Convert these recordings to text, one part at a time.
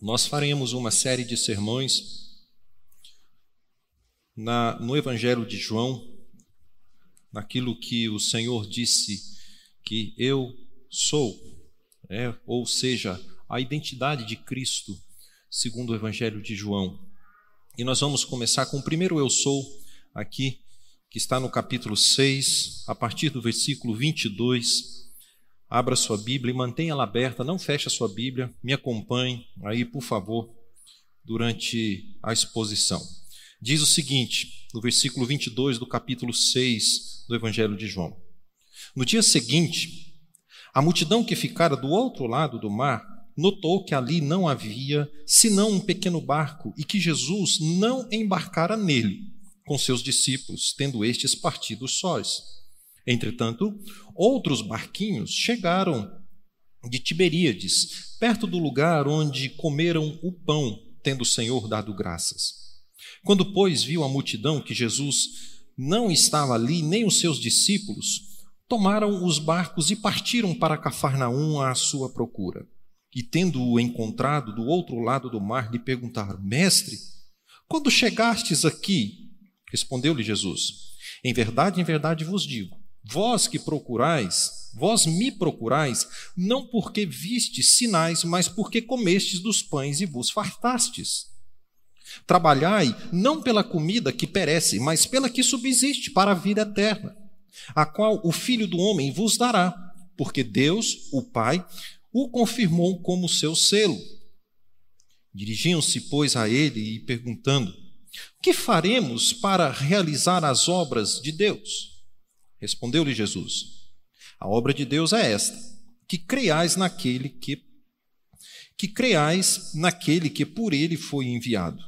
Nós faremos uma série de sermões na, no Evangelho de João, naquilo que o Senhor disse que eu sou, é, ou seja, a identidade de Cristo, segundo o Evangelho de João. E nós vamos começar com o primeiro eu sou, aqui, que está no capítulo 6, a partir do versículo 22 Abra sua Bíblia e mantenha ela aberta, não feche a sua Bíblia, me acompanhe aí, por favor, durante a exposição. Diz o seguinte, no versículo 22 do capítulo 6 do Evangelho de João: No dia seguinte, a multidão que ficara do outro lado do mar notou que ali não havia senão um pequeno barco e que Jesus não embarcara nele com seus discípulos, tendo estes partido sós. Entretanto, outros barquinhos chegaram de Tiberíades, perto do lugar onde comeram o pão, tendo o Senhor dado graças. Quando, pois, viu a multidão que Jesus não estava ali, nem os seus discípulos, tomaram os barcos e partiram para Cafarnaum à sua procura. E tendo-o encontrado do outro lado do mar, lhe perguntaram: Mestre, quando chegastes aqui? Respondeu-lhe Jesus: Em verdade, em verdade vos digo Vós que procurais, vós me procurais, não porque vistes sinais, mas porque comestes dos pães e vos fartastes. Trabalhai não pela comida que perece, mas pela que subsiste para a vida eterna, a qual o Filho do Homem vos dará, porque Deus, o Pai, o confirmou como seu selo. Dirigiam-se, pois, a ele e perguntando: Que faremos para realizar as obras de Deus? Respondeu-lhe Jesus: A obra de Deus é esta: que creiais naquele que que creiais naquele que por ele foi enviado.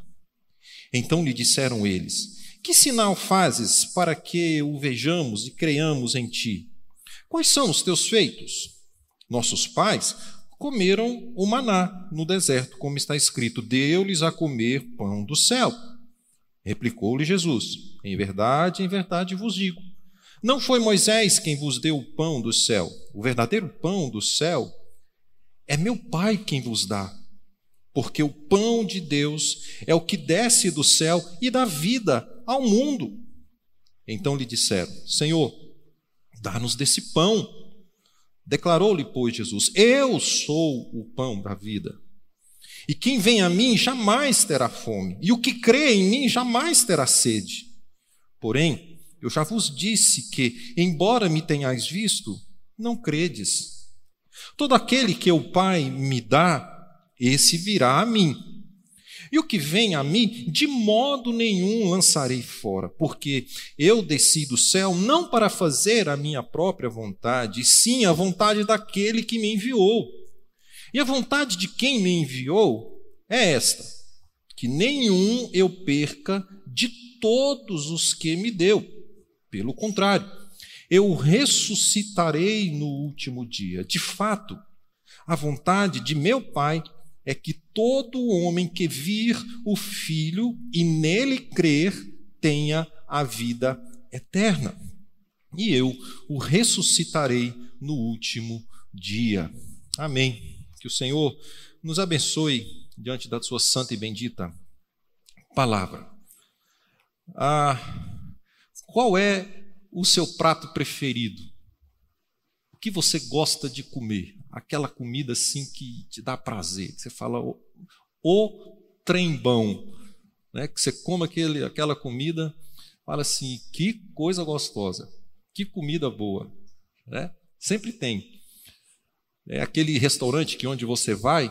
Então lhe disseram eles: Que sinal fazes para que o vejamos e creiamos em ti? Quais são os teus feitos? Nossos pais comeram o maná no deserto, como está escrito: Deu-lhes a comer pão do céu. Replicou-lhe Jesus: Em verdade, em verdade vos digo não foi Moisés quem vos deu o pão do céu. O verdadeiro pão do céu é meu Pai quem vos dá. Porque o pão de Deus é o que desce do céu e dá vida ao mundo. Então lhe disseram: Senhor, dá-nos desse pão. Declarou-lhe, pois, Jesus: Eu sou o pão da vida. E quem vem a mim jamais terá fome, e o que crê em mim jamais terá sede. Porém, eu já vos disse que, embora me tenhais visto, não credes. Todo aquele que o Pai me dá, esse virá a mim. E o que vem a mim, de modo nenhum lançarei fora, porque eu desci do céu não para fazer a minha própria vontade, sim a vontade daquele que me enviou. E a vontade de quem me enviou é esta: que nenhum eu perca de todos os que me deu pelo contrário, eu ressuscitarei no último dia. De fato, a vontade de meu Pai é que todo homem que vir o Filho e nele crer tenha a vida eterna. E eu o ressuscitarei no último dia. Amém. Que o Senhor nos abençoe diante da sua santa e bendita palavra. Ah, qual é o seu prato preferido? O que você gosta de comer? Aquela comida assim que te dá prazer, que você fala o, o trembão, né? Que você come aquele, aquela comida, fala assim, que coisa gostosa, que comida boa, né? Sempre tem. É aquele restaurante que onde você vai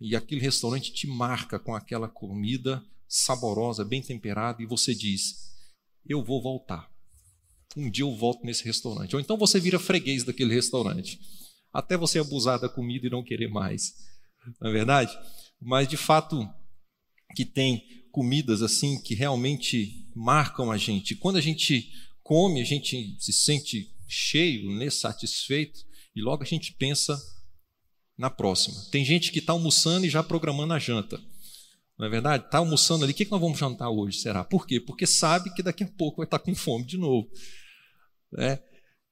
e aquele restaurante te marca com aquela comida saborosa, bem temperada e você diz: eu vou voltar. Um dia eu volto nesse restaurante. Ou então você vira freguês daquele restaurante. Até você abusar da comida e não querer mais. Não é verdade? Mas de fato que tem comidas assim que realmente marcam a gente. Quando a gente come, a gente se sente cheio, né, satisfeito, e logo a gente pensa na próxima. Tem gente que está almoçando e já programando a janta. Não é verdade? Está almoçando ali, o que, nós vamos jantar hoje? Será? Por quê? Porque sabe que daqui a pouco vai estar com fome de novo. É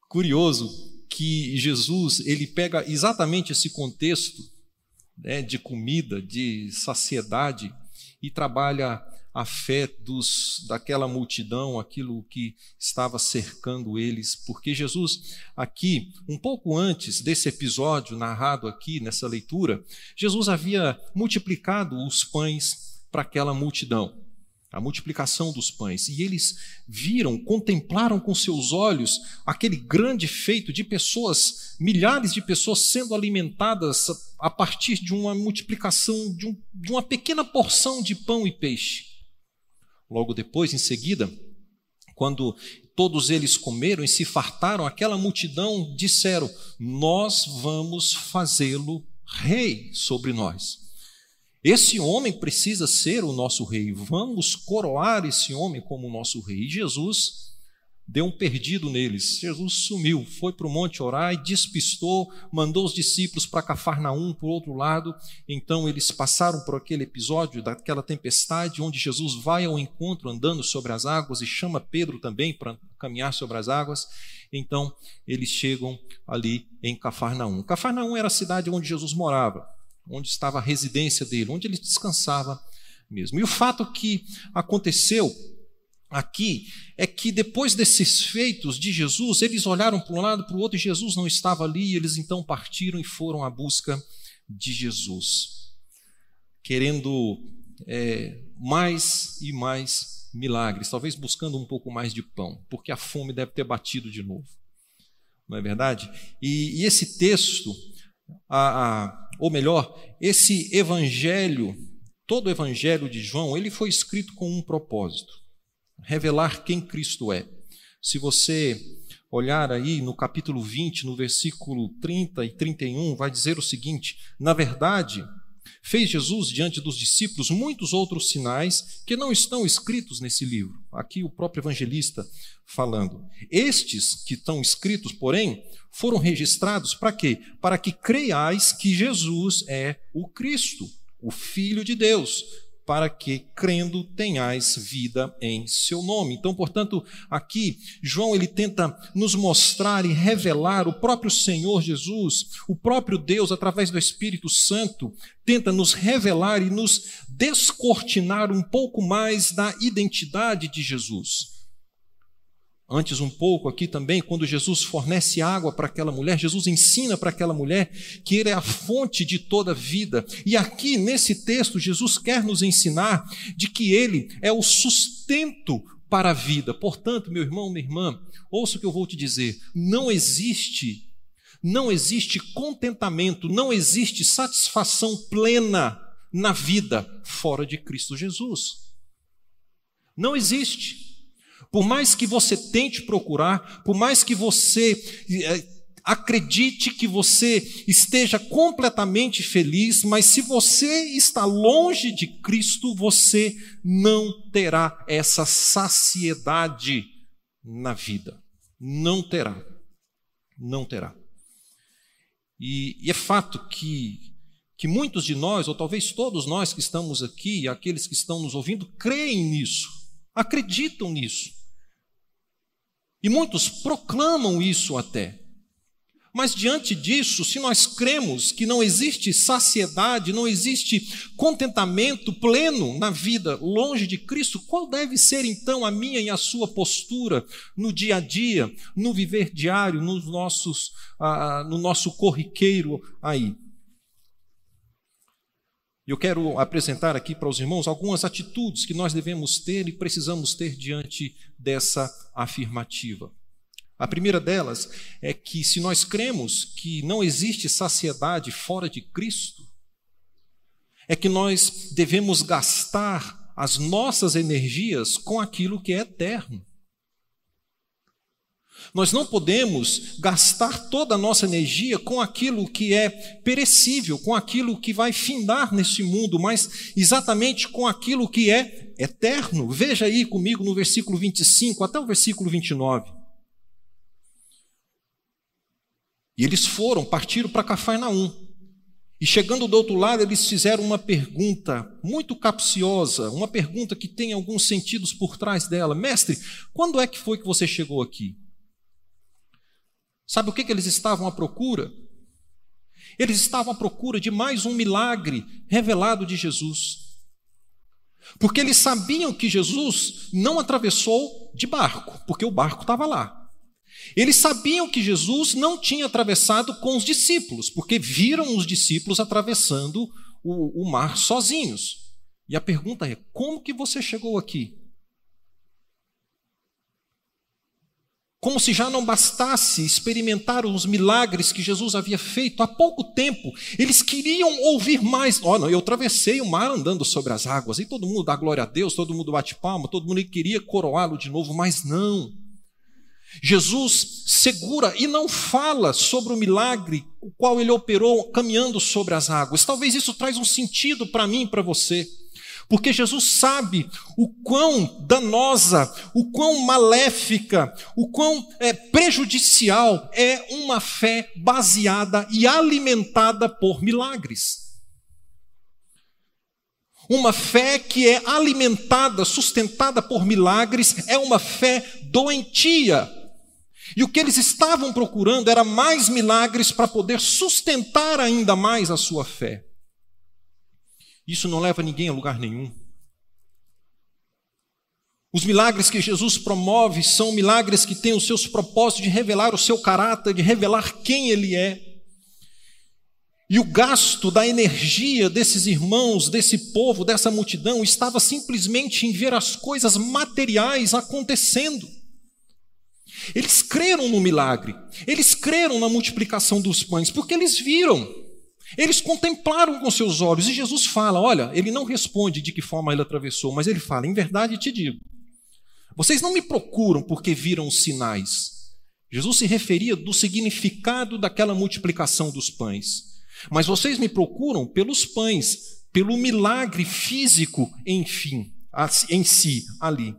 curioso que Jesus ele pega exatamente esse contexto né, de comida, de saciedade, e trabalha a fé dos, daquela multidão, aquilo que estava cercando eles, porque Jesus, aqui, um pouco antes desse episódio narrado aqui nessa leitura, Jesus havia multiplicado os pães para aquela multidão a multiplicação dos pães. E eles viram, contemplaram com seus olhos aquele grande feito de pessoas, milhares de pessoas sendo alimentadas a partir de uma multiplicação de, um, de uma pequena porção de pão e peixe. Logo depois, em seguida, quando todos eles comeram e se fartaram, aquela multidão disseram: Nós vamos fazê-lo rei sobre nós. Esse homem precisa ser o nosso rei. Vamos coroar esse homem como nosso rei. E Jesus deu um perdido neles. Jesus sumiu, foi para o monte orar e despistou, mandou os discípulos para Cafarnaum, por outro lado. Então eles passaram por aquele episódio daquela tempestade, onde Jesus vai ao encontro andando sobre as águas e chama Pedro também para caminhar sobre as águas. Então eles chegam ali em Cafarnaum. Cafarnaum era a cidade onde Jesus morava onde estava a residência dele, onde ele descansava mesmo. E o fato que aconteceu aqui é que depois desses feitos de Jesus, eles olharam para um lado para o outro e Jesus não estava ali, e eles então partiram e foram à busca de Jesus, querendo é, mais e mais milagres, talvez buscando um pouco mais de pão, porque a fome deve ter batido de novo, não é verdade? E, e esse texto a, a, ou melhor, esse evangelho, todo o evangelho de João, ele foi escrito com um propósito: revelar quem Cristo é. Se você olhar aí no capítulo 20, no versículo 30 e 31, vai dizer o seguinte: na verdade, Fez Jesus diante dos discípulos muitos outros sinais que não estão escritos nesse livro. Aqui o próprio evangelista falando. Estes que estão escritos, porém, foram registrados para quê? Para que creiais que Jesus é o Cristo, o Filho de Deus, para que, crendo, tenhais vida em seu nome. Então, portanto, aqui, João ele tenta nos mostrar e revelar o próprio Senhor Jesus, o próprio Deus, através do Espírito Santo, tenta nos revelar e nos descortinar um pouco mais da identidade de Jesus. Antes, um pouco aqui também, quando Jesus fornece água para aquela mulher, Jesus ensina para aquela mulher que Ele é a fonte de toda vida. E aqui, nesse texto, Jesus quer nos ensinar de que Ele é o sustento para a vida. Portanto, meu irmão, minha irmã, ouça o que eu vou te dizer: não existe, não existe contentamento, não existe satisfação plena na vida fora de Cristo Jesus. Não existe. Por mais que você tente procurar, por mais que você eh, acredite que você esteja completamente feliz, mas se você está longe de Cristo, você não terá essa saciedade na vida. Não terá. Não terá. E, e é fato que, que muitos de nós, ou talvez todos nós que estamos aqui, aqueles que estão nos ouvindo, creem nisso, acreditam nisso. E muitos proclamam isso até. Mas diante disso, se nós cremos que não existe saciedade, não existe contentamento pleno na vida longe de Cristo, qual deve ser então a minha e a sua postura no dia a dia, no viver diário, nos nossos, ah, no nosso corriqueiro aí? Eu quero apresentar aqui para os irmãos algumas atitudes que nós devemos ter e precisamos ter diante dessa afirmativa. A primeira delas é que, se nós cremos que não existe saciedade fora de Cristo, é que nós devemos gastar as nossas energias com aquilo que é eterno. Nós não podemos gastar toda a nossa energia com aquilo que é perecível, com aquilo que vai findar nesse mundo, mas exatamente com aquilo que é eterno. Veja aí comigo no versículo 25 até o versículo 29. E eles foram, partiram para Cafarnaum. E chegando do outro lado, eles fizeram uma pergunta muito capciosa, uma pergunta que tem alguns sentidos por trás dela. Mestre, quando é que foi que você chegou aqui? Sabe o que, que eles estavam à procura? Eles estavam à procura de mais um milagre revelado de Jesus. Porque eles sabiam que Jesus não atravessou de barco, porque o barco estava lá. Eles sabiam que Jesus não tinha atravessado com os discípulos, porque viram os discípulos atravessando o, o mar sozinhos. E a pergunta é: como que você chegou aqui? Como se já não bastasse experimentar os milagres que Jesus havia feito há pouco tempo, eles queriam ouvir mais. Olha, eu atravessei o mar andando sobre as águas, e todo mundo dá glória a Deus, todo mundo bate palma, todo mundo queria coroá-lo de novo, mas não. Jesus segura e não fala sobre o milagre o qual ele operou caminhando sobre as águas. Talvez isso traz um sentido para mim e para você. Porque Jesus sabe o quão danosa, o quão maléfica, o quão é, prejudicial é uma fé baseada e alimentada por milagres. Uma fé que é alimentada, sustentada por milagres, é uma fé doentia. E o que eles estavam procurando era mais milagres para poder sustentar ainda mais a sua fé. Isso não leva ninguém a lugar nenhum. Os milagres que Jesus promove são milagres que têm os seus propósitos de revelar o seu caráter, de revelar quem ele é. E o gasto da energia desses irmãos, desse povo, dessa multidão, estava simplesmente em ver as coisas materiais acontecendo. Eles creram no milagre, eles creram na multiplicação dos pães, porque eles viram, eles contemplaram com seus olhos, e Jesus fala: olha, ele não responde de que forma ele atravessou, mas ele fala: em verdade te digo, vocês não me procuram porque viram os sinais. Jesus se referia do significado daquela multiplicação dos pães, mas vocês me procuram pelos pães, pelo milagre físico, enfim, em si, ali.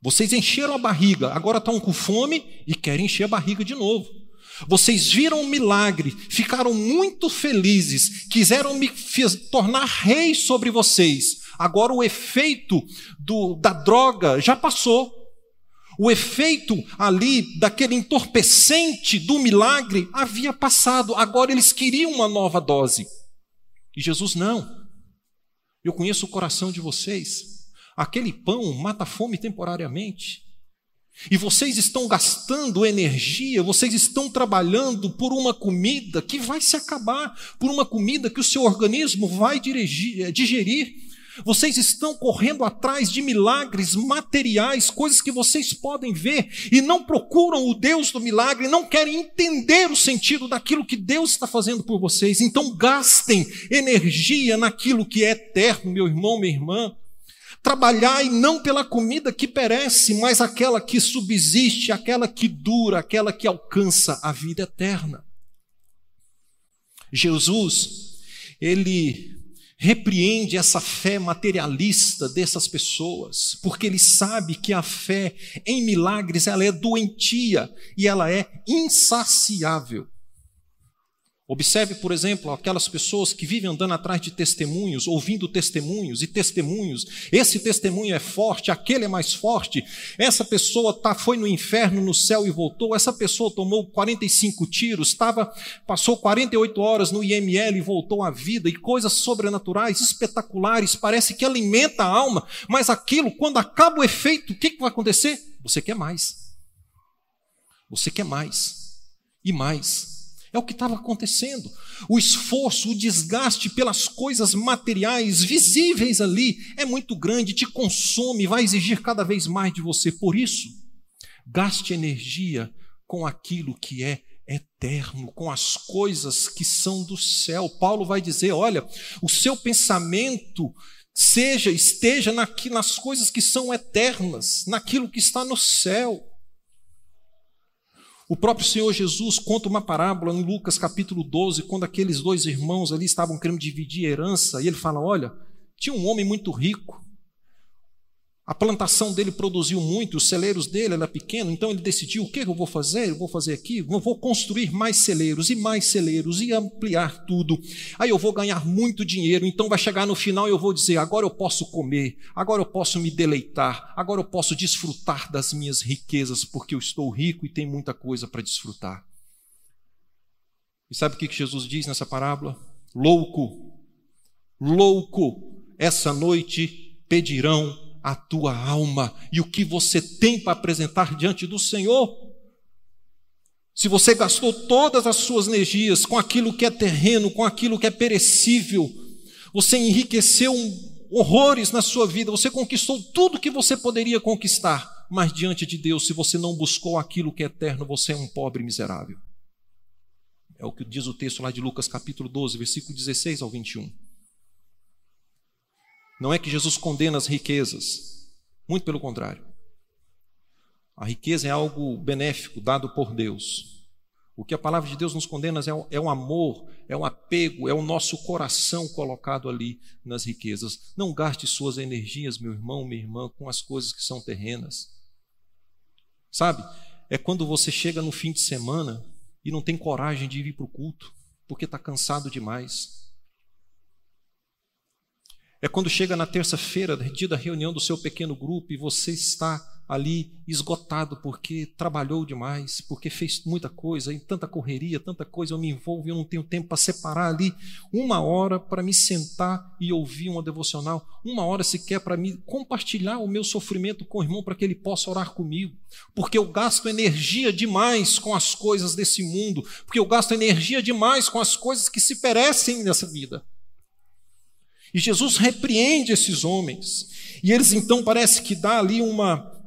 Vocês encheram a barriga, agora estão com fome e querem encher a barriga de novo. Vocês viram um milagre, ficaram muito felizes, quiseram me tornar rei sobre vocês. Agora o efeito do, da droga já passou. O efeito ali daquele entorpecente do milagre havia passado. Agora eles queriam uma nova dose. E Jesus não. Eu conheço o coração de vocês. Aquele pão mata a fome temporariamente. E vocês estão gastando energia, vocês estão trabalhando por uma comida que vai se acabar, por uma comida que o seu organismo vai eh, digerir. Vocês estão correndo atrás de milagres materiais, coisas que vocês podem ver, e não procuram o Deus do milagre, não querem entender o sentido daquilo que Deus está fazendo por vocês. Então gastem energia naquilo que é eterno, meu irmão, minha irmã. Trabalhai não pela comida que perece, mas aquela que subsiste, aquela que dura, aquela que alcança a vida eterna. Jesus, ele repreende essa fé materialista dessas pessoas, porque ele sabe que a fé em milagres ela é doentia e ela é insaciável. Observe, por exemplo, aquelas pessoas que vivem andando atrás de testemunhos, ouvindo testemunhos e testemunhos. Esse testemunho é forte, aquele é mais forte. Essa pessoa tá, foi no inferno, no céu e voltou. Essa pessoa tomou 45 tiros, tava, passou 48 horas no IML e voltou à vida. E coisas sobrenaturais, espetaculares, parece que alimenta a alma. Mas aquilo, quando acaba o efeito, o que, que vai acontecer? Você quer mais. Você quer mais. E mais. É o que estava acontecendo. O esforço, o desgaste pelas coisas materiais visíveis ali é muito grande, te consome, vai exigir cada vez mais de você. Por isso, gaste energia com aquilo que é eterno, com as coisas que são do céu. Paulo vai dizer: olha, o seu pensamento seja, esteja nas coisas que são eternas, naquilo que está no céu. O próprio Senhor Jesus conta uma parábola em Lucas capítulo 12, quando aqueles dois irmãos ali estavam querendo dividir herança, e ele fala: Olha, tinha um homem muito rico, a plantação dele produziu muito, os celeiros dele era pequeno, então ele decidiu: o que eu vou fazer? Eu vou fazer aqui, eu vou construir mais celeiros e mais celeiros e ampliar tudo. Aí eu vou ganhar muito dinheiro, então vai chegar no final e eu vou dizer: agora eu posso comer, agora eu posso me deleitar, agora eu posso desfrutar das minhas riquezas, porque eu estou rico e tenho muita coisa para desfrutar. E sabe o que Jesus diz nessa parábola? Louco, louco, essa noite pedirão a tua alma e o que você tem para apresentar diante do Senhor. Se você gastou todas as suas energias com aquilo que é terreno, com aquilo que é perecível, você enriqueceu horrores na sua vida, você conquistou tudo que você poderia conquistar, mas diante de Deus, se você não buscou aquilo que é eterno, você é um pobre miserável. É o que diz o texto lá de Lucas capítulo 12, versículo 16 ao 21. Não é que Jesus condena as riquezas, muito pelo contrário. A riqueza é algo benéfico dado por Deus. O que a palavra de Deus nos condena é, é o amor, é o apego, é o nosso coração colocado ali nas riquezas. Não gaste suas energias, meu irmão, minha irmã, com as coisas que são terrenas. Sabe? É quando você chega no fim de semana e não tem coragem de ir para o culto, porque está cansado demais. É quando chega na terça-feira, dia da reunião do seu pequeno grupo, e você está ali esgotado porque trabalhou demais, porque fez muita coisa, e tanta correria, tanta coisa, eu me envolvo e eu não tenho tempo para separar ali uma hora para me sentar e ouvir uma devocional, uma hora sequer para me compartilhar o meu sofrimento com o irmão para que ele possa orar comigo, porque eu gasto energia demais com as coisas desse mundo, porque eu gasto energia demais com as coisas que se perecem nessa vida. E Jesus repreende esses homens. E eles então parece que dá ali uma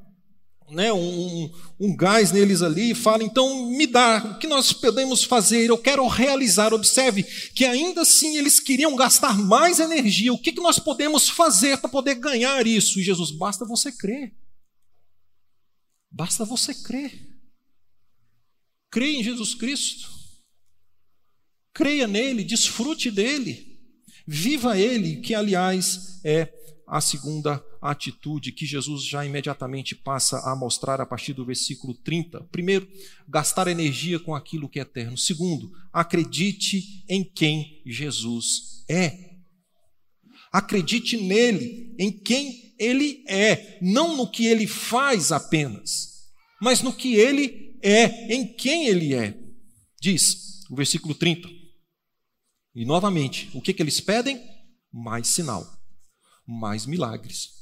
né, um, um gás neles ali e fala: então me dá, o que nós podemos fazer? Eu quero realizar. Observe que ainda assim eles queriam gastar mais energia. O que, que nós podemos fazer para poder ganhar isso? E Jesus, basta você crer. Basta você crer. Creia em Jesus Cristo. Creia nele, desfrute dele. Viva ele, que aliás é a segunda atitude que Jesus já imediatamente passa a mostrar a partir do versículo 30. Primeiro, gastar energia com aquilo que é eterno. Segundo, acredite em quem Jesus é. Acredite nele, em quem ele é, não no que ele faz apenas, mas no que ele é, em quem ele é. Diz o versículo 30. E novamente, o que, que eles pedem? Mais sinal mais milagres.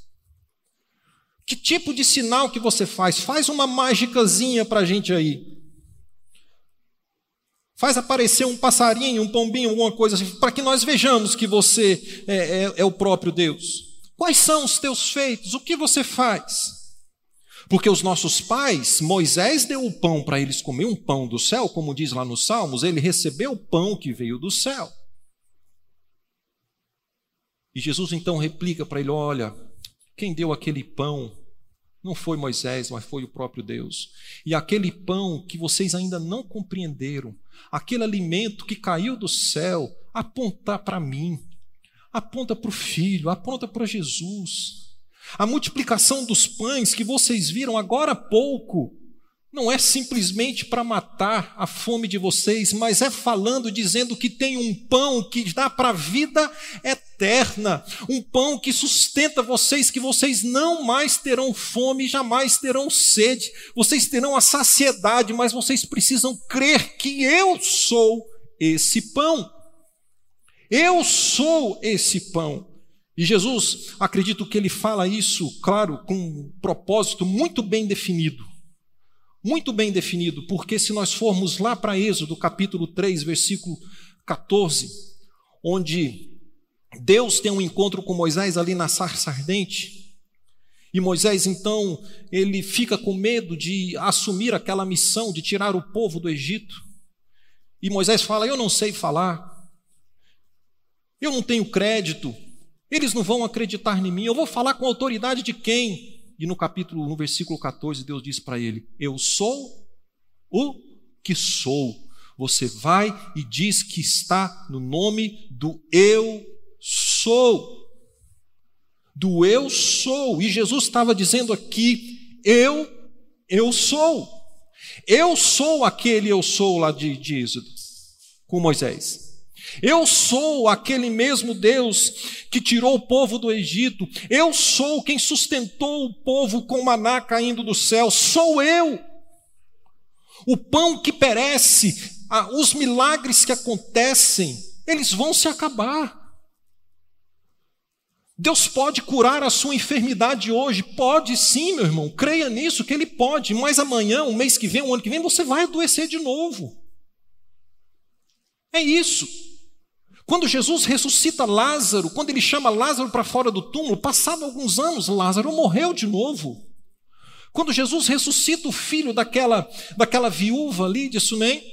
Que tipo de sinal que você faz? Faz uma mágicazinha para a gente aí. Faz aparecer um passarinho, um pombinho, alguma coisa assim, para que nós vejamos que você é, é, é o próprio Deus. Quais são os teus feitos? O que você faz? Porque os nossos pais, Moisés deu o pão para eles comer, um pão do céu, como diz lá nos Salmos, ele recebeu o pão que veio do céu. E Jesus então replica para ele: Olha, quem deu aquele pão não foi Moisés, mas foi o próprio Deus. E aquele pão que vocês ainda não compreenderam, aquele alimento que caiu do céu, aponta para mim, aponta para o Filho, aponta para Jesus. A multiplicação dos pães que vocês viram agora há pouco não é simplesmente para matar a fome de vocês, mas é falando, dizendo que tem um pão que dá para a vida eterna, um pão que sustenta vocês, que vocês não mais terão fome, jamais terão sede, vocês terão a saciedade, mas vocês precisam crer que eu sou esse pão. Eu sou esse pão. E Jesus, acredito que ele fala isso, claro, com um propósito muito bem definido muito bem definido, porque se nós formos lá para Êxodo, capítulo 3, versículo 14, onde Deus tem um encontro com Moisés ali na sarça ardente, e Moisés então, ele fica com medo de assumir aquela missão de tirar o povo do Egito. E Moisés fala: "Eu não sei falar. Eu não tenho crédito. Eles não vão acreditar em mim. Eu vou falar com a autoridade de quem?" E no capítulo, no versículo 14, Deus diz para ele: Eu sou o que sou. Você vai e diz que está no nome do eu sou. Do eu sou. E Jesus estava dizendo aqui: Eu, eu sou. Eu sou aquele eu sou lá de, de Êxodo, com Moisés. Eu sou aquele mesmo Deus que tirou o povo do Egito. Eu sou quem sustentou o povo com maná caindo do céu. Sou eu. O pão que perece os milagres que acontecem, eles vão se acabar. Deus pode curar a sua enfermidade hoje? Pode sim, meu irmão. Creia nisso, que Ele pode. Mas amanhã, o mês que vem, o ano que vem, você vai adoecer de novo. É isso. Quando Jesus ressuscita Lázaro, quando ele chama Lázaro para fora do túmulo, passado alguns anos, Lázaro morreu de novo. Quando Jesus ressuscita o filho daquela, daquela viúva ali de Sunem,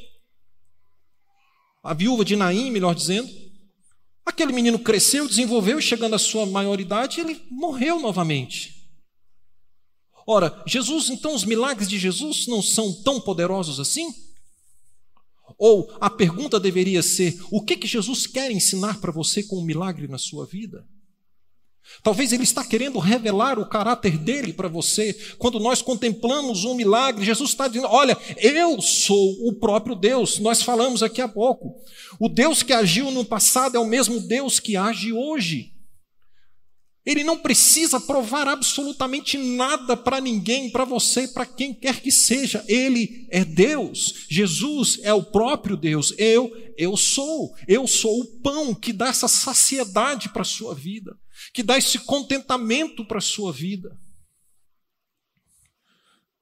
a viúva de Naim, melhor dizendo, Aquele menino cresceu, desenvolveu, chegando à sua maioridade, ele morreu novamente. Ora, Jesus, então, os milagres de Jesus não são tão poderosos assim? Ou a pergunta deveria ser: o que, que Jesus quer ensinar para você com um milagre na sua vida? Talvez ele está querendo revelar o caráter dele para você. Quando nós contemplamos um milagre, Jesus está dizendo: Olha, eu sou o próprio Deus. Nós falamos aqui há pouco. O Deus que agiu no passado é o mesmo Deus que age hoje. Ele não precisa provar absolutamente nada para ninguém, para você, para quem quer que seja. Ele é Deus. Jesus é o próprio Deus. Eu, eu sou. Eu sou o pão que dá essa saciedade para a sua vida que dá esse contentamento para a sua vida.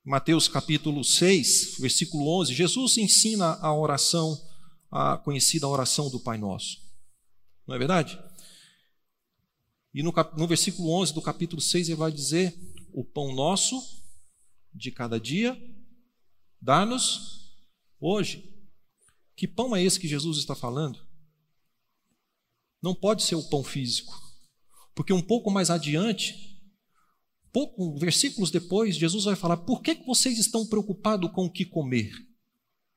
Mateus capítulo 6, versículo 11, Jesus ensina a oração, a conhecida oração do Pai Nosso. Não é verdade? E no, no versículo 11 do capítulo 6 ele vai dizer: O pão nosso de cada dia, dá-nos hoje. Que pão é esse que Jesus está falando? Não pode ser o pão físico. Porque um pouco mais adiante, pouco, versículos depois, Jesus vai falar: por que vocês estão preocupados com o que comer?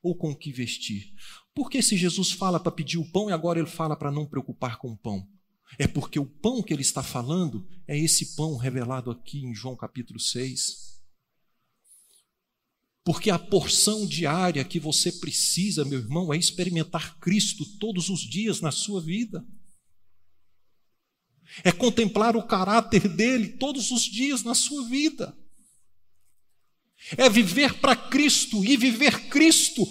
Ou com o que vestir? Por que se Jesus fala para pedir o pão e agora ele fala para não preocupar com o pão? É porque o pão que ele está falando é esse pão revelado aqui em João capítulo 6. Porque a porção diária que você precisa, meu irmão, é experimentar Cristo todos os dias na sua vida é contemplar o caráter dele todos os dias na sua vida. É viver para Cristo e viver Cristo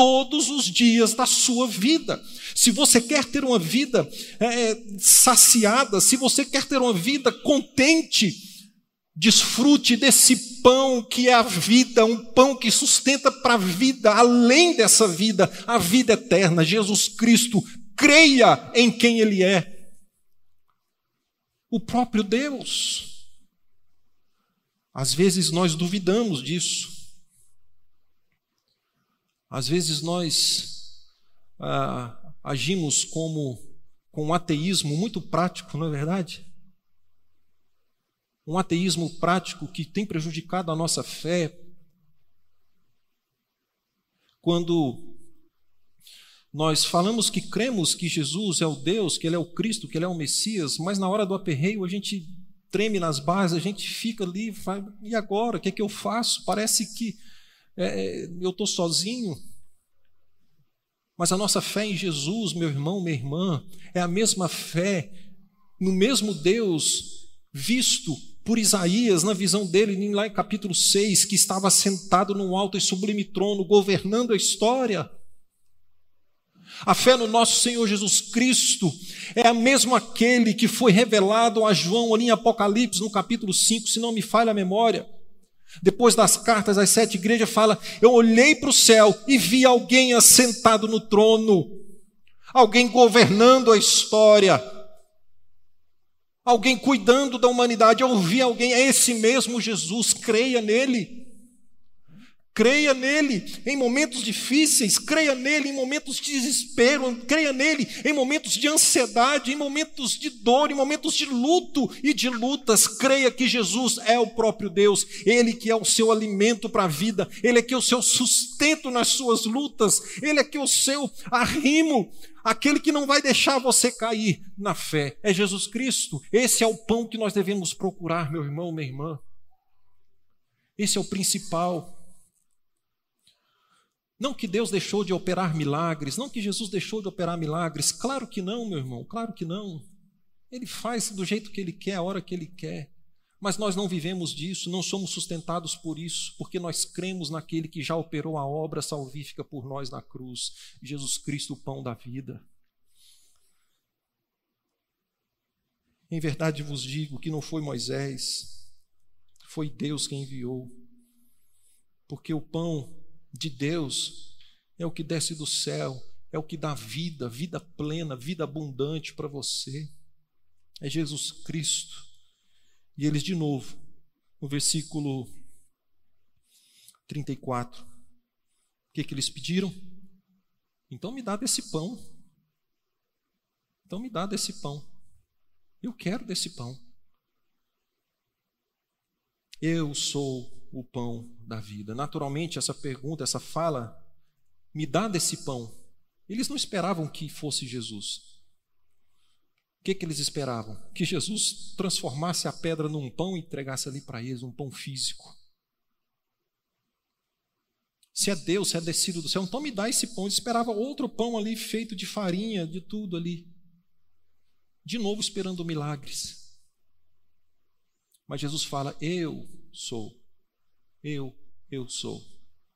todos os dias da sua vida. Se você quer ter uma vida é, saciada, se você quer ter uma vida contente, desfrute desse pão que é a vida, um pão que sustenta para a vida, além dessa vida, a vida eterna, Jesus Cristo. Creia em quem Ele é o próprio Deus. Às vezes nós duvidamos disso. Às vezes nós ah, agimos como com um ateísmo muito prático, não é verdade? Um ateísmo prático que tem prejudicado a nossa fé. Quando nós falamos que cremos que Jesus é o Deus, que Ele é o Cristo, que Ele é o Messias, mas na hora do aperreio a gente treme nas bases, a gente fica ali, vai, e agora? O que é que eu faço? Parece que é, eu estou sozinho. Mas a nossa fé em Jesus, meu irmão, minha irmã, é a mesma fé no mesmo Deus visto por Isaías, na visão dele, lá em capítulo 6, que estava sentado num alto e sublime trono, governando a história. A fé no nosso Senhor Jesus Cristo é a mesma aquele que foi revelado a João ali em Apocalipse, no capítulo 5, se não me falha a memória. Depois das cartas às sete igrejas, fala: Eu olhei para o céu e vi alguém assentado no trono, alguém governando a história, alguém cuidando da humanidade. Eu vi alguém, é esse mesmo Jesus, creia nele. Creia nele em momentos difíceis, creia nele em momentos de desespero, creia nele em momentos de ansiedade, em momentos de dor, em momentos de luto e de lutas. Creia que Jesus é o próprio Deus, ele que é o seu alimento para a vida, ele é que é o seu sustento nas suas lutas, ele é que é o seu arrimo, aquele que não vai deixar você cair na fé. É Jesus Cristo. Esse é o pão que nós devemos procurar, meu irmão, minha irmã. Esse é o principal. Não que Deus deixou de operar milagres, não que Jesus deixou de operar milagres. Claro que não, meu irmão, claro que não. Ele faz do jeito que ele quer, a hora que ele quer. Mas nós não vivemos disso, não somos sustentados por isso, porque nós cremos naquele que já operou a obra salvífica por nós na cruz, Jesus Cristo, o pão da vida. Em verdade vos digo que não foi Moisés, foi Deus quem enviou. Porque o pão de Deus é o que desce do céu, é o que dá vida, vida plena, vida abundante para você. É Jesus Cristo. E eles, de novo, no versículo 34, o que, que eles pediram? Então me dá desse pão. Então me dá desse pão. Eu quero desse pão. Eu sou o pão da vida. Naturalmente, essa pergunta, essa fala, me dá desse pão. Eles não esperavam que fosse Jesus. O que, que eles esperavam? Que Jesus transformasse a pedra num pão e entregasse ali para eles um pão físico. Se é Deus, se é descido do céu, então me dá esse pão. Eles esperavam outro pão ali feito de farinha, de tudo ali. De novo esperando milagres. Mas Jesus fala: Eu sou. Eu, eu sou.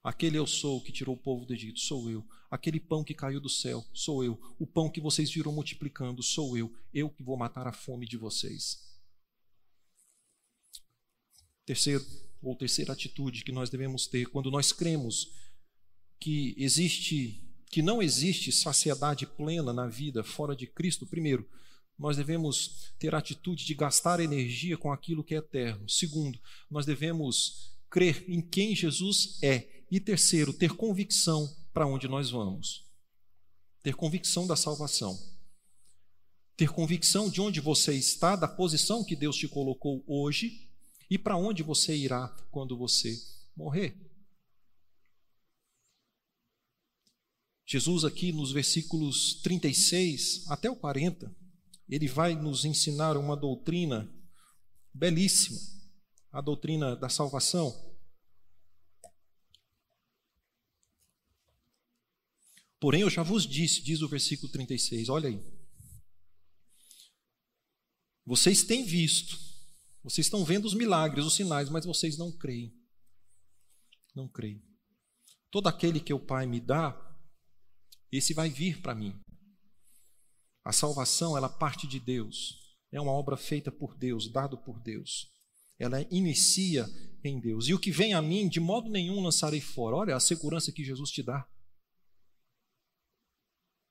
Aquele eu sou que tirou o povo do Egito, sou eu. Aquele pão que caiu do céu, sou eu. O pão que vocês viram multiplicando, sou eu. Eu que vou matar a fome de vocês. Terceiro, ou terceira atitude que nós devemos ter quando nós cremos que existe, que não existe saciedade plena na vida fora de Cristo. Primeiro, nós devemos ter a atitude de gastar energia com aquilo que é eterno. Segundo, nós devemos crer em quem Jesus é. E terceiro, ter convicção para onde nós vamos. Ter convicção da salvação. Ter convicção de onde você está, da posição que Deus te colocou hoje e para onde você irá quando você morrer. Jesus, aqui nos versículos 36 até o 40, ele vai nos ensinar uma doutrina belíssima, a doutrina da salvação. Porém, eu já vos disse, diz o versículo 36, olha aí. Vocês têm visto, vocês estão vendo os milagres, os sinais, mas vocês não creem. Não creem. Todo aquele que o Pai me dá, esse vai vir para mim. A salvação, ela parte de Deus. É uma obra feita por Deus, dado por Deus. Ela inicia em Deus. E o que vem a mim, de modo nenhum lançarei fora. Olha a segurança que Jesus te dá.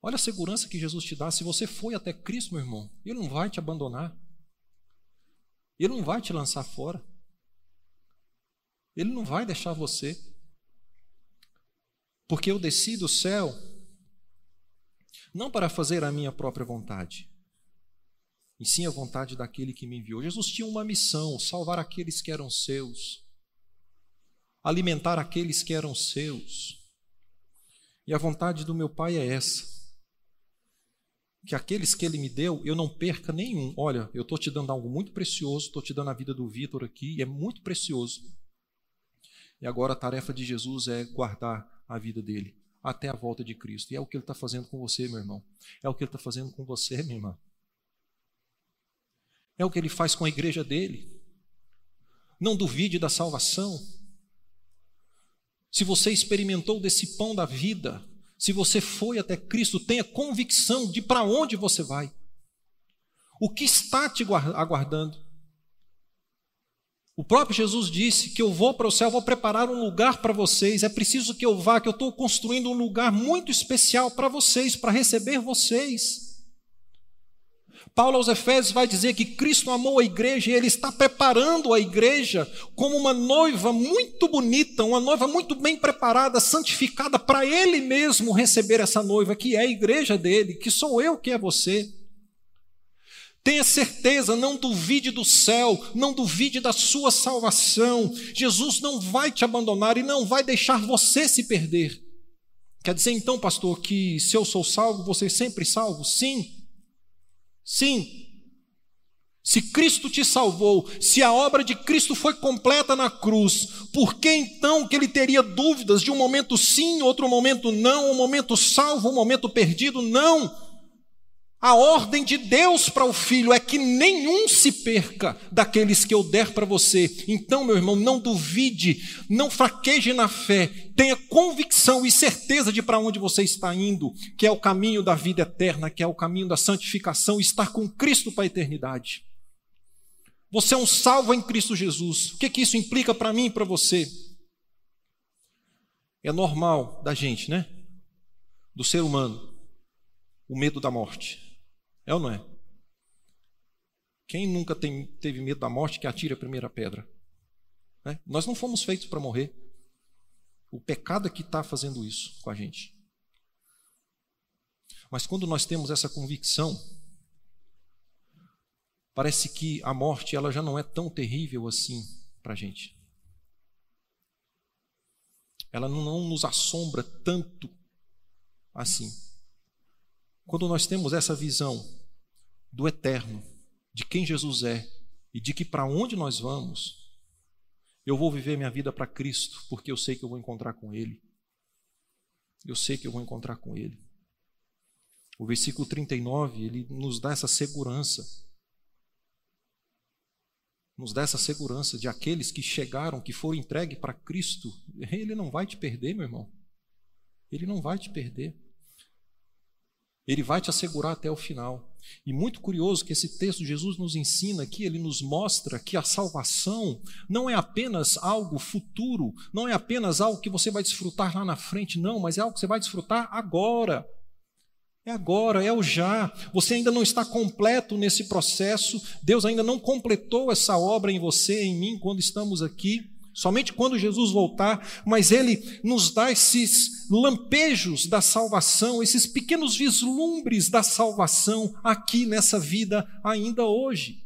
Olha a segurança que Jesus te dá. Se você foi até Cristo, meu irmão, Ele não vai te abandonar. Ele não vai te lançar fora. Ele não vai deixar você. Porque eu desci do céu não para fazer a minha própria vontade, e sim a vontade daquele que me enviou. Jesus tinha uma missão: salvar aqueles que eram seus, alimentar aqueles que eram seus. E a vontade do meu Pai é essa que aqueles que ele me deu, eu não perca nenhum. Olha, eu estou te dando algo muito precioso, estou te dando a vida do Vitor aqui, e é muito precioso. E agora a tarefa de Jesus é guardar a vida dele até a volta de Cristo. E é o que ele está fazendo com você, meu irmão. É o que ele está fazendo com você, minha irmã. É o que ele faz com a igreja dele. Não duvide da salvação. Se você experimentou desse pão da vida, se você foi até Cristo, tenha convicção de para onde você vai. O que está te aguardando? O próprio Jesus disse que eu vou para o céu, vou preparar um lugar para vocês. É preciso que eu vá, que eu estou construindo um lugar muito especial para vocês, para receber vocês. Paulo aos Efésios vai dizer que Cristo amou a igreja e ele está preparando a igreja como uma noiva muito bonita, uma noiva muito bem preparada, santificada para ele mesmo receber essa noiva, que é a igreja dele, que sou eu, que é você. Tenha certeza, não duvide do céu, não duvide da sua salvação. Jesus não vai te abandonar e não vai deixar você se perder. Quer dizer então, pastor, que se eu sou salvo, você sempre salvo? Sim. Sim. Se Cristo te salvou, se a obra de Cristo foi completa na cruz, por que então que ele teria dúvidas de um momento sim, outro momento não, um momento salvo, um momento perdido? Não. A ordem de Deus para o filho é que nenhum se perca daqueles que eu der para você. Então, meu irmão, não duvide, não fraqueje na fé, tenha convicção e certeza de para onde você está indo, que é o caminho da vida eterna, que é o caminho da santificação, estar com Cristo para a eternidade. Você é um salvo em Cristo Jesus. O que, que isso implica para mim e para você? É normal da gente, né? Do ser humano, o medo da morte. É ou não é? Quem nunca tem, teve medo da morte que atire a primeira pedra? Né? Nós não fomos feitos para morrer. O pecado é que está fazendo isso com a gente. Mas quando nós temos essa convicção, parece que a morte ela já não é tão terrível assim para a gente. Ela não nos assombra tanto assim. Quando nós temos essa visão do eterno, de quem Jesus é e de que para onde nós vamos, eu vou viver minha vida para Cristo, porque eu sei que eu vou encontrar com Ele. Eu sei que eu vou encontrar com Ele. O versículo 39, ele nos dá essa segurança. Nos dá essa segurança de aqueles que chegaram, que foram entregues para Cristo. Ele não vai te perder, meu irmão. Ele não vai te perder. Ele vai te assegurar até o final. E muito curioso que esse texto Jesus nos ensina aqui, ele nos mostra que a salvação não é apenas algo futuro, não é apenas algo que você vai desfrutar lá na frente, não, mas é algo que você vai desfrutar agora. É agora, é o já. Você ainda não está completo nesse processo, Deus ainda não completou essa obra em você, em mim, quando estamos aqui. Somente quando Jesus voltar, mas ele nos dá esses lampejos da salvação, esses pequenos vislumbres da salvação aqui nessa vida ainda hoje.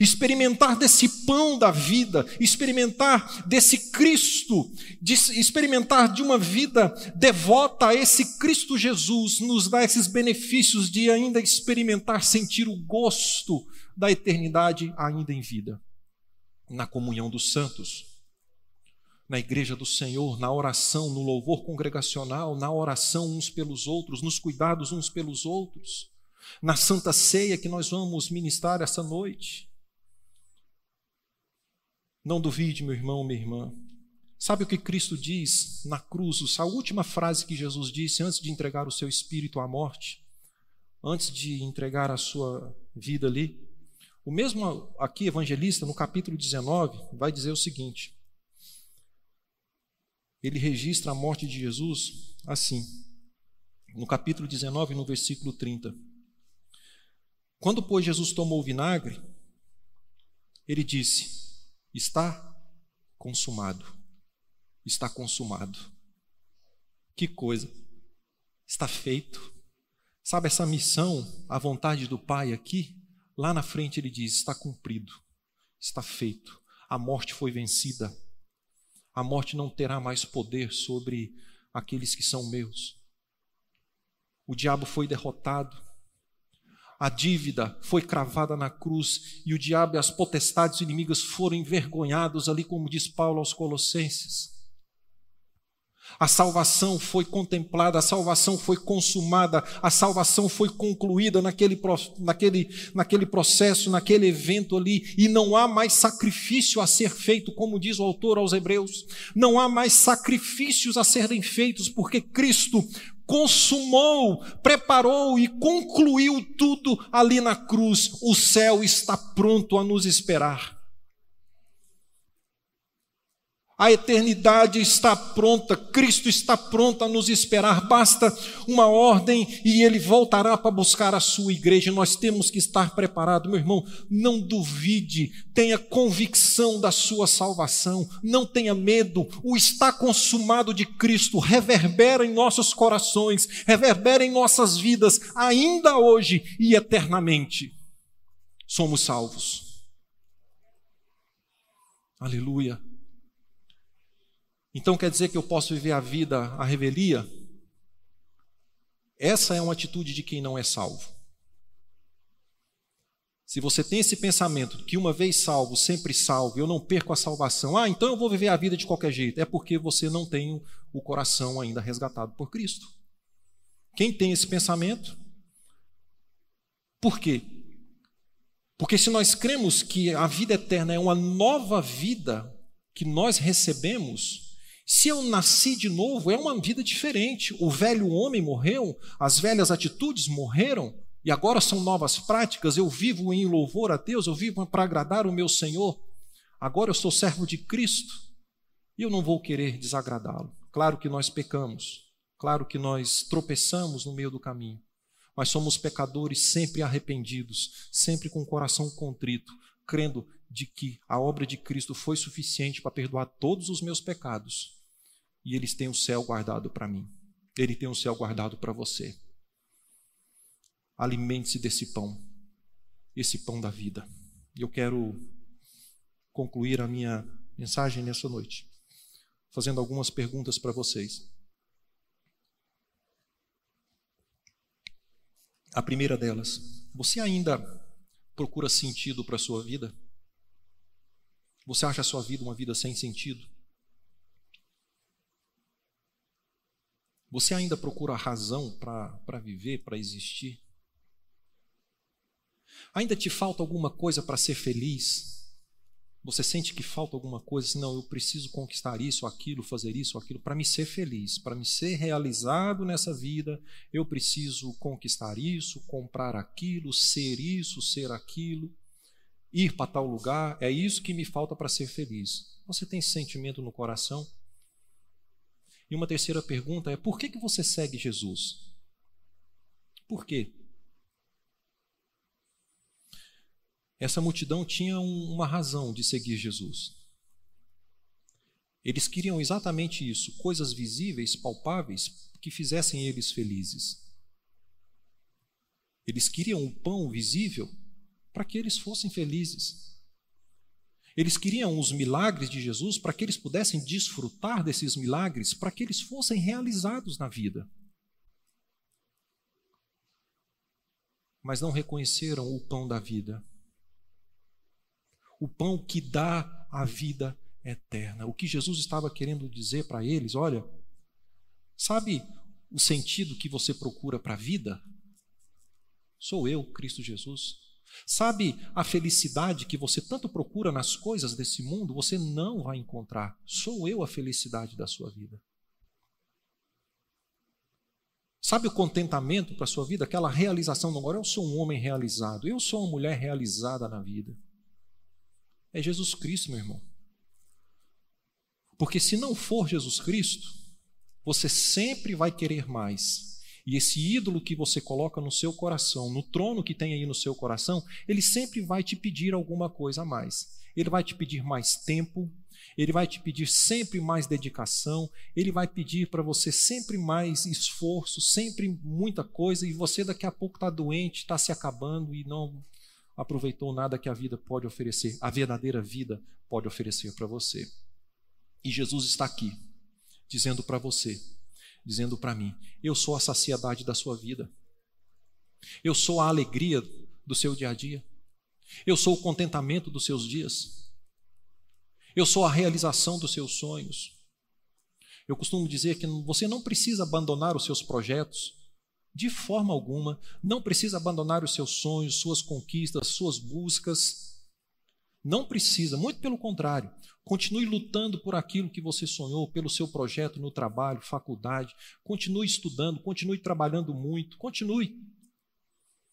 Experimentar desse pão da vida, experimentar desse Cristo, de experimentar de uma vida devota a esse Cristo Jesus, nos dá esses benefícios de ainda experimentar, sentir o gosto da eternidade ainda em vida, na comunhão dos santos na igreja do Senhor, na oração, no louvor congregacional, na oração uns pelos outros, nos cuidados uns pelos outros, na santa ceia que nós vamos ministrar essa noite. Não duvide, meu irmão, minha irmã. Sabe o que Cristo diz na cruz, a última frase que Jesus disse antes de entregar o seu espírito à morte, antes de entregar a sua vida ali? O mesmo aqui, evangelista, no capítulo 19, vai dizer o seguinte: ele registra a morte de Jesus assim, no capítulo 19, no versículo 30. Quando, pois, Jesus tomou o vinagre, ele disse: Está consumado. Está consumado. Que coisa. Está feito. Sabe essa missão, a vontade do Pai aqui? Lá na frente ele diz: Está cumprido. Está feito. A morte foi vencida a morte não terá mais poder sobre aqueles que são meus. O diabo foi derrotado, a dívida foi cravada na cruz e o diabo e as potestades inimigas foram envergonhados ali, como diz Paulo aos Colossenses. A salvação foi contemplada, a salvação foi consumada, a salvação foi concluída naquele, naquele, naquele processo, naquele evento ali, e não há mais sacrifício a ser feito, como diz o autor aos Hebreus. Não há mais sacrifícios a serem feitos, porque Cristo consumou, preparou e concluiu tudo ali na cruz. O céu está pronto a nos esperar. A eternidade está pronta, Cristo está pronto a nos esperar, basta uma ordem e ele voltará para buscar a sua igreja. Nós temos que estar preparados, meu irmão. Não duvide, tenha convicção da sua salvação, não tenha medo. O está consumado de Cristo reverbera em nossos corações, reverbera em nossas vidas, ainda hoje e eternamente. Somos salvos. Aleluia. Então quer dizer que eu posso viver a vida à revelia? Essa é uma atitude de quem não é salvo. Se você tem esse pensamento que uma vez salvo, sempre salvo, eu não perco a salvação, ah, então eu vou viver a vida de qualquer jeito, é porque você não tem o coração ainda resgatado por Cristo. Quem tem esse pensamento Por quê? Porque se nós cremos que a vida eterna é uma nova vida que nós recebemos, se eu nasci de novo, é uma vida diferente. O velho homem morreu, as velhas atitudes morreram, e agora são novas práticas. Eu vivo em louvor a Deus, eu vivo para agradar o meu Senhor. Agora eu sou servo de Cristo e eu não vou querer desagradá-lo. Claro que nós pecamos, claro que nós tropeçamos no meio do caminho, mas somos pecadores sempre arrependidos, sempre com o coração contrito, crendo de que a obra de Cristo foi suficiente para perdoar todos os meus pecados e eles têm o céu guardado para mim. Ele tem o céu guardado para você. Alimente-se desse pão, esse pão da vida. E eu quero concluir a minha mensagem nessa noite, fazendo algumas perguntas para vocês. A primeira delas, você ainda procura sentido para a sua vida? Você acha a sua vida uma vida sem sentido? Você ainda procura razão para viver, para existir? Ainda te falta alguma coisa para ser feliz? Você sente que falta alguma coisa? Assim, não, eu preciso conquistar isso, aquilo, fazer isso, aquilo, para me ser feliz, para me ser realizado nessa vida, eu preciso conquistar isso, comprar aquilo, ser isso, ser aquilo, ir para tal lugar. É isso que me falta para ser feliz. Você tem esse sentimento no coração? E uma terceira pergunta é: por que, que você segue Jesus? Por quê? Essa multidão tinha um, uma razão de seguir Jesus. Eles queriam exatamente isso, coisas visíveis, palpáveis, que fizessem eles felizes. Eles queriam o pão visível para que eles fossem felizes. Eles queriam os milagres de Jesus para que eles pudessem desfrutar desses milagres, para que eles fossem realizados na vida. Mas não reconheceram o pão da vida o pão que dá a vida eterna. O que Jesus estava querendo dizer para eles, olha, sabe o sentido que você procura para a vida? Sou eu, Cristo Jesus. Sabe a felicidade que você tanto procura nas coisas desse mundo? Você não vai encontrar. Sou eu a felicidade da sua vida. Sabe o contentamento para a sua vida? Aquela realização. Agora eu sou um homem realizado. Eu sou uma mulher realizada na vida é Jesus Cristo, meu irmão. Porque se não for Jesus Cristo, você sempre vai querer mais. E esse ídolo que você coloca no seu coração, no trono que tem aí no seu coração, ele sempre vai te pedir alguma coisa a mais. Ele vai te pedir mais tempo, ele vai te pedir sempre mais dedicação, ele vai pedir para você sempre mais esforço, sempre muita coisa, e você daqui a pouco está doente, está se acabando e não aproveitou nada que a vida pode oferecer, a verdadeira vida pode oferecer para você. E Jesus está aqui, dizendo para você, dizendo para mim: eu sou a saciedade da sua vida, eu sou a alegria do seu dia a dia, eu sou o contentamento dos seus dias, eu sou a realização dos seus sonhos. Eu costumo dizer que você não precisa abandonar os seus projetos, de forma alguma, não precisa abandonar os seus sonhos, suas conquistas, suas buscas. Não precisa, muito pelo contrário. Continue lutando por aquilo que você sonhou, pelo seu projeto no trabalho, faculdade. Continue estudando, continue trabalhando muito, continue.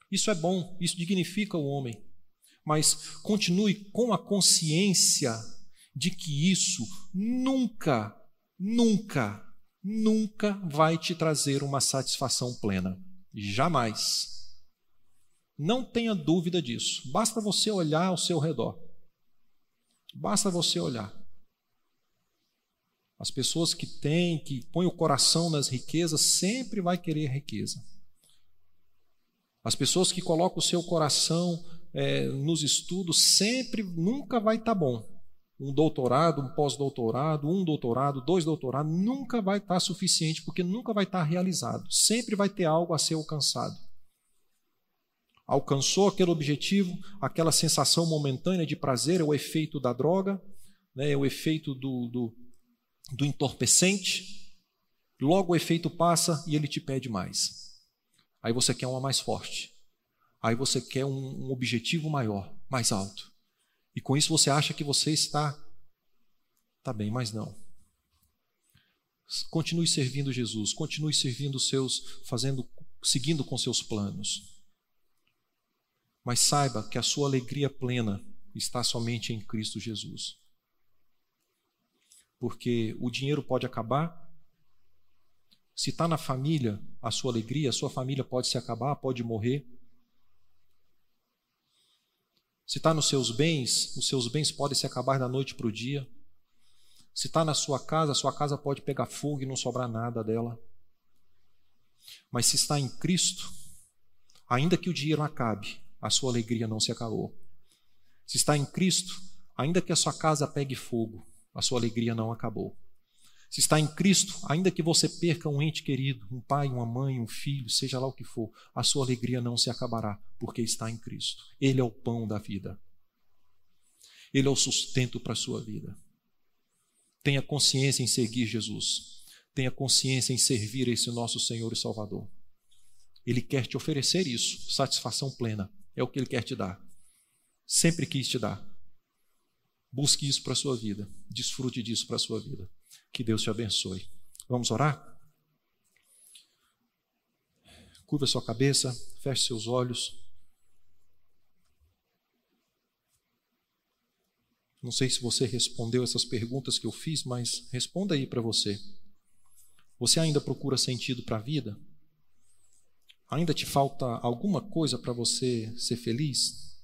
Isso é bom, isso dignifica o homem. Mas continue com a consciência de que isso nunca, nunca nunca vai te trazer uma satisfação plena. Jamais. Não tenha dúvida disso. Basta você olhar ao seu redor. Basta você olhar. As pessoas que têm, que põem o coração nas riquezas, sempre vai querer riqueza. As pessoas que colocam o seu coração é, nos estudos, sempre, nunca vai estar tá bom um doutorado, um pós-doutorado, um doutorado, dois doutorados, nunca vai estar suficiente, porque nunca vai estar realizado. Sempre vai ter algo a ser alcançado. Alcançou aquele objetivo, aquela sensação momentânea de prazer, é o efeito da droga, né, é o efeito do, do, do entorpecente. Logo o efeito passa e ele te pede mais. Aí você quer uma mais forte. Aí você quer um, um objetivo maior, mais alto. E com isso você acha que você está tá bem, mas não. Continue servindo Jesus, continue servindo os seus, fazendo, seguindo com seus planos. Mas saiba que a sua alegria plena está somente em Cristo Jesus. Porque o dinheiro pode acabar, se está na família, a sua alegria, a sua família pode se acabar, pode morrer. Se está nos seus bens, os seus bens podem se acabar da noite para o dia. Se está na sua casa, a sua casa pode pegar fogo e não sobrar nada dela. Mas se está em Cristo, ainda que o dinheiro acabe, a sua alegria não se acabou. Se está em Cristo, ainda que a sua casa pegue fogo, a sua alegria não acabou. Se está em Cristo, ainda que você perca um ente querido, um pai, uma mãe, um filho, seja lá o que for, a sua alegria não se acabará, porque está em Cristo. Ele é o pão da vida. Ele é o sustento para a sua vida. Tenha consciência em seguir Jesus. Tenha consciência em servir esse nosso Senhor e Salvador. Ele quer te oferecer isso, satisfação plena. É o que ele quer te dar. Sempre quis te dar. Busque isso para a sua vida. Desfrute disso para a sua vida. Que Deus te abençoe. Vamos orar? Curva sua cabeça, feche seus olhos. Não sei se você respondeu essas perguntas que eu fiz, mas responda aí para você. Você ainda procura sentido para a vida? Ainda te falta alguma coisa para você ser feliz?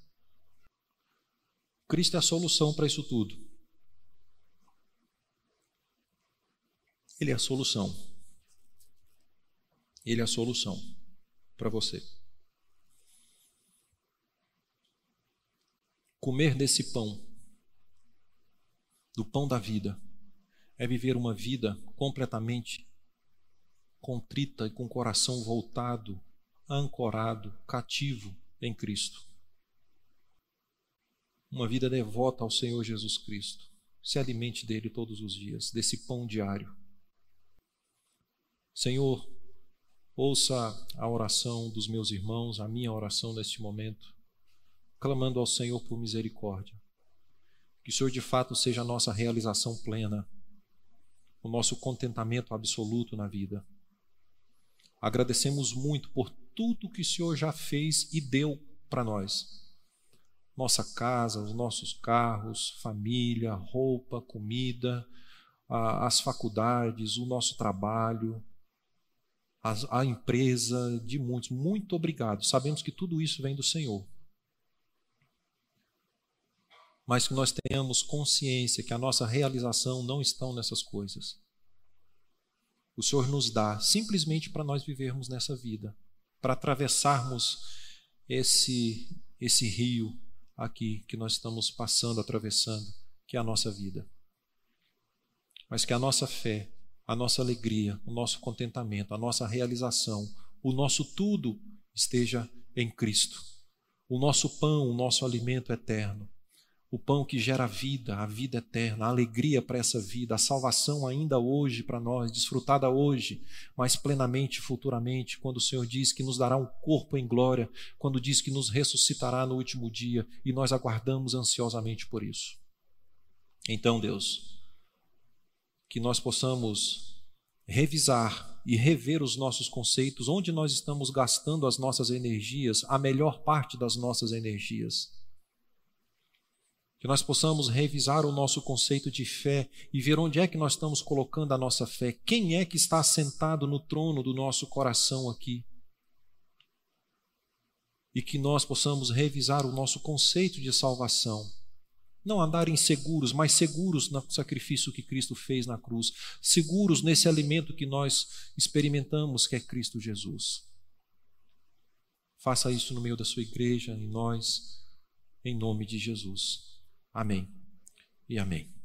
Cristo é a solução para isso tudo. Ele é a solução. Ele é a solução para você. Comer desse pão, do pão da vida, é viver uma vida completamente contrita e com o coração voltado, ancorado, cativo em Cristo. Uma vida devota ao Senhor Jesus Cristo. Se alimente dele todos os dias, desse pão diário. Senhor, ouça a oração dos meus irmãos, a minha oração neste momento, clamando ao Senhor por misericórdia. Que o Senhor de fato seja a nossa realização plena, o nosso contentamento absoluto na vida. Agradecemos muito por tudo que o Senhor já fez e deu para nós. Nossa casa, os nossos carros, família, roupa, comida, as faculdades, o nosso trabalho, a, a empresa de muitos. Muito obrigado. Sabemos que tudo isso vem do Senhor. Mas que nós tenhamos consciência que a nossa realização não está nessas coisas. O Senhor nos dá simplesmente para nós vivermos nessa vida, para atravessarmos esse esse rio aqui que nós estamos passando, atravessando, que é a nossa vida. Mas que a nossa fé a nossa alegria, o nosso contentamento, a nossa realização, o nosso tudo esteja em Cristo. O nosso pão, o nosso alimento eterno, o pão que gera vida, a vida eterna, a alegria para essa vida, a salvação ainda hoje para nós, desfrutada hoje, mas plenamente futuramente, quando o Senhor diz que nos dará um corpo em glória, quando diz que nos ressuscitará no último dia e nós aguardamos ansiosamente por isso. Então, Deus, que nós possamos revisar e rever os nossos conceitos, onde nós estamos gastando as nossas energias, a melhor parte das nossas energias. Que nós possamos revisar o nosso conceito de fé e ver onde é que nós estamos colocando a nossa fé, quem é que está sentado no trono do nosso coração aqui. E que nós possamos revisar o nosso conceito de salvação não andar inseguros, mas seguros no sacrifício que Cristo fez na cruz, seguros nesse alimento que nós experimentamos, que é Cristo Jesus. Faça isso no meio da sua igreja, em nós, em nome de Jesus. Amém e amém.